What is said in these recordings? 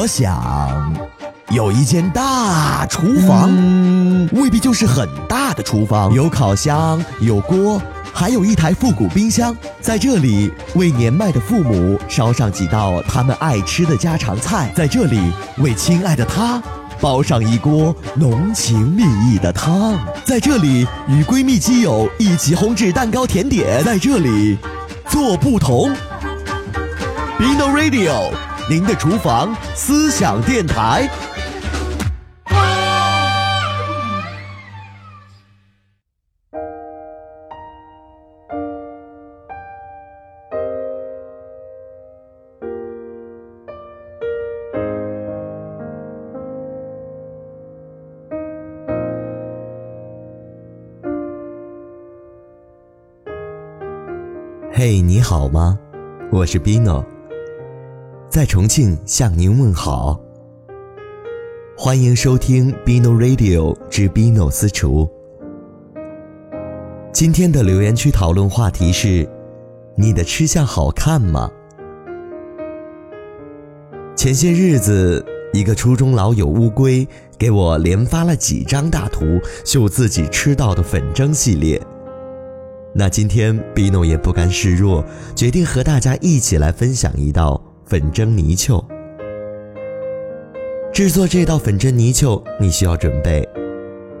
我想，有一间大厨房，未必就是很大的厨房，有烤箱，有锅，还有一台复古冰箱。在这里，为年迈的父母烧上几道他们爱吃的家常菜；在这里，为亲爱的他煲上一锅浓情蜜意的汤；在这里，与闺蜜基友一起烘制蛋糕甜点；在这里，做不同。Bino Radio，您的厨房思想电台。嘿，你好吗？我是 Bino。在重庆向您问好，欢迎收听 Bino Radio 之 Bino 私厨。今天的留言区讨论话题是：你的吃相好看吗？前些日子，一个初中老友乌龟给我连发了几张大图，秀自己吃到的粉蒸系列。那今天 Bino 也不甘示弱，决定和大家一起来分享一道。粉蒸泥鳅。制作这道粉蒸泥鳅，你需要准备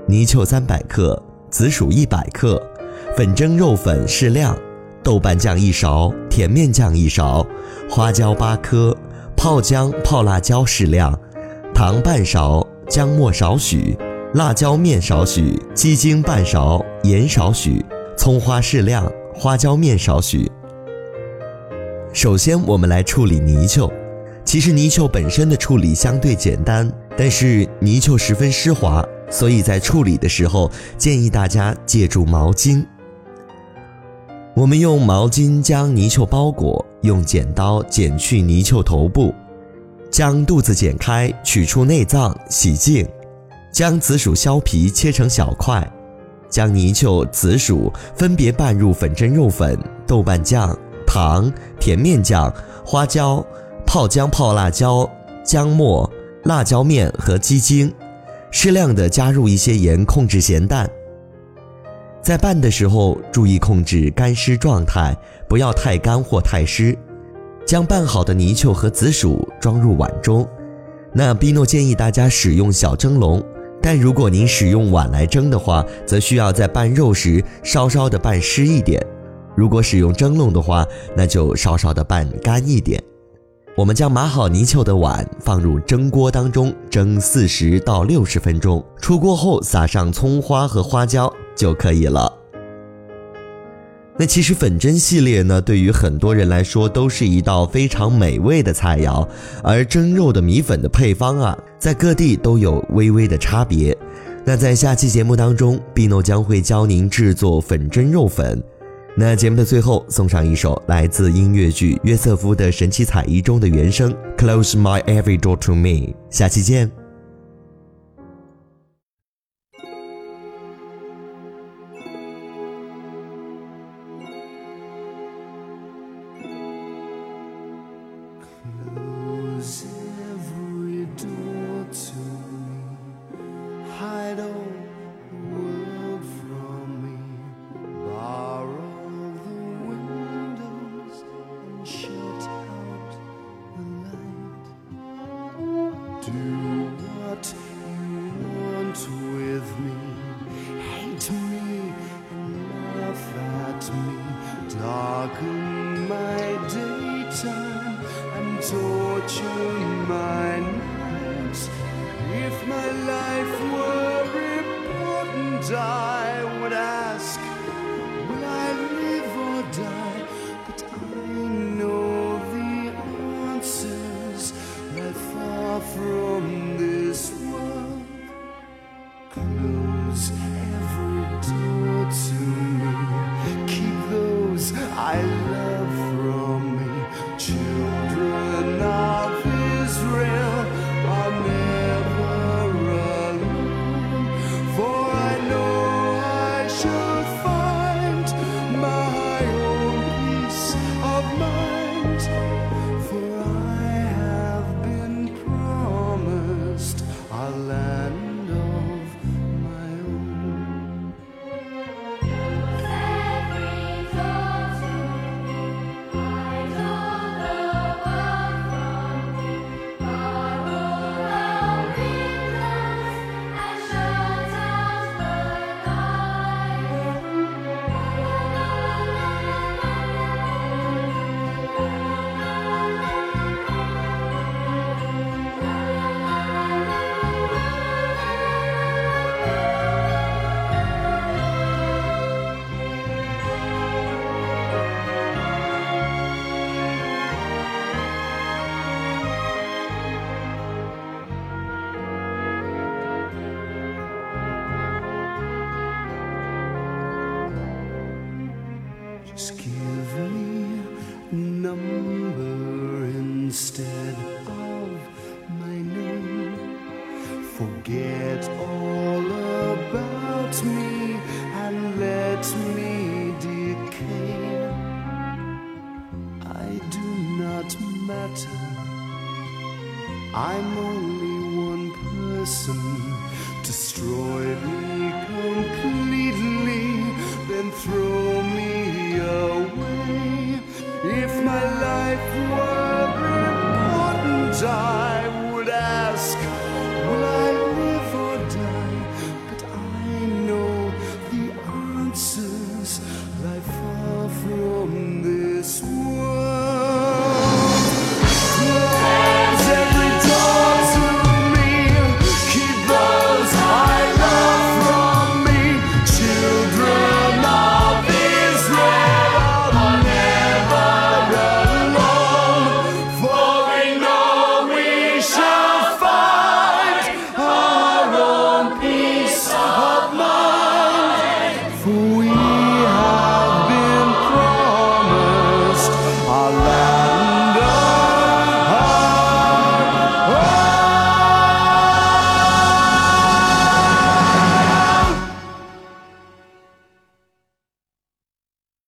泥鳅三百克、紫薯一百克、粉蒸肉粉适量、豆瓣酱一勺、甜面酱一勺、花椒八颗、泡姜、泡辣椒适量、糖半勺、姜末少许、辣椒面少许、鸡精半勺、盐少许、葱花适量、花椒面少许。首先，我们来处理泥鳅。其实泥鳅本身的处理相对简单，但是泥鳅十分湿滑，所以在处理的时候建议大家借助毛巾。我们用毛巾将泥鳅包裹，用剪刀剪去泥鳅头部，将肚子剪开，取出内脏，洗净，将紫薯削皮切成小块，将泥鳅、紫薯分别拌入粉蒸肉粉、豆瓣酱。糖、甜面酱、花椒、泡姜、泡辣椒、姜末、辣椒面和鸡精，适量的加入一些盐，控制咸淡。在拌的时候注意控制干湿状态，不要太干或太湿。将拌好的泥鳅和紫薯装入碗中。那比诺建议大家使用小蒸笼，但如果您使用碗来蒸的话，则需要在拌肉时稍稍的拌湿一点。如果使用蒸笼的话，那就稍稍的拌干一点。我们将码好泥鳅的碗放入蒸锅当中蒸四十到六十分钟，出锅后撒上葱花和花椒就可以了。那其实粉蒸系列呢，对于很多人来说都是一道非常美味的菜肴，而蒸肉的米粉的配方啊，在各地都有微微的差别。那在下期节目当中，b i n o 将会教您制作粉蒸肉粉。那节目的最后送上一首来自音乐剧《约瑟夫的神奇彩衣》中的原声《Close My Every Door to Me》，下期见。darken my daytime and torture my nights. If my life were important, I would ask, Will I live or die? But I know the answers that far from this world. Forget all about me and let me decay. I do not matter. I'm only one person. Destroy me completely, then throw me away.